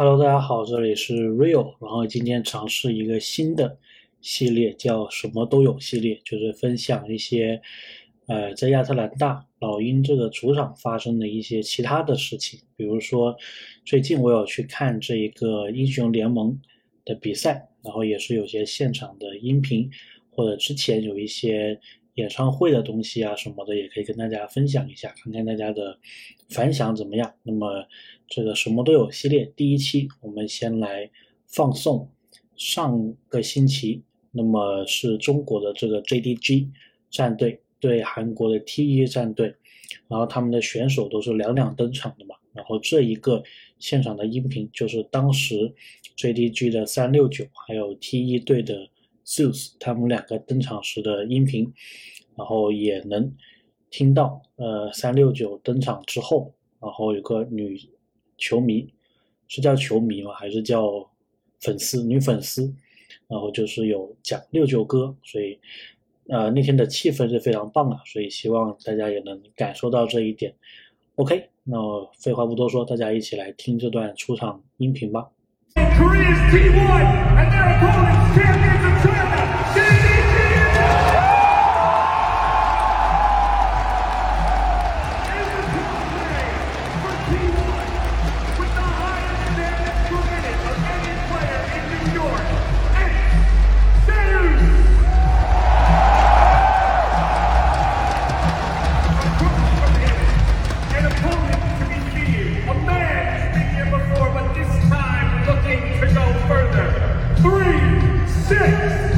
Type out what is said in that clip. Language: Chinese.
Hello，大家好，这里是 Real，然后今天尝试一个新的系列，叫什么都有系列，就是分享一些呃在亚特兰大老鹰这个主场发生的一些其他的事情，比如说最近我有去看这一个英雄联盟的比赛，然后也是有些现场的音频，或者之前有一些演唱会的东西啊什么的，也可以跟大家分享一下，看看大家的反响怎么样。那么这个什么都有系列第一期，我们先来放送上个星期，那么是中国的这个 JDG 战队对韩国的 T1 战队，然后他们的选手都是两两登场的嘛，然后这一个现场的音频就是当时 JDG 的三六九还有 T1 队的 Zeus 他们两个登场时的音频，然后也能听到呃三六九登场之后，然后有个女。球迷是叫球迷吗？还是叫粉丝？女粉丝，然后就是有讲六九歌，所以呃那天的气氛是非常棒啊，所以希望大家也能感受到这一点。OK，那废话不多说，大家一起来听这段出场音频吧。six.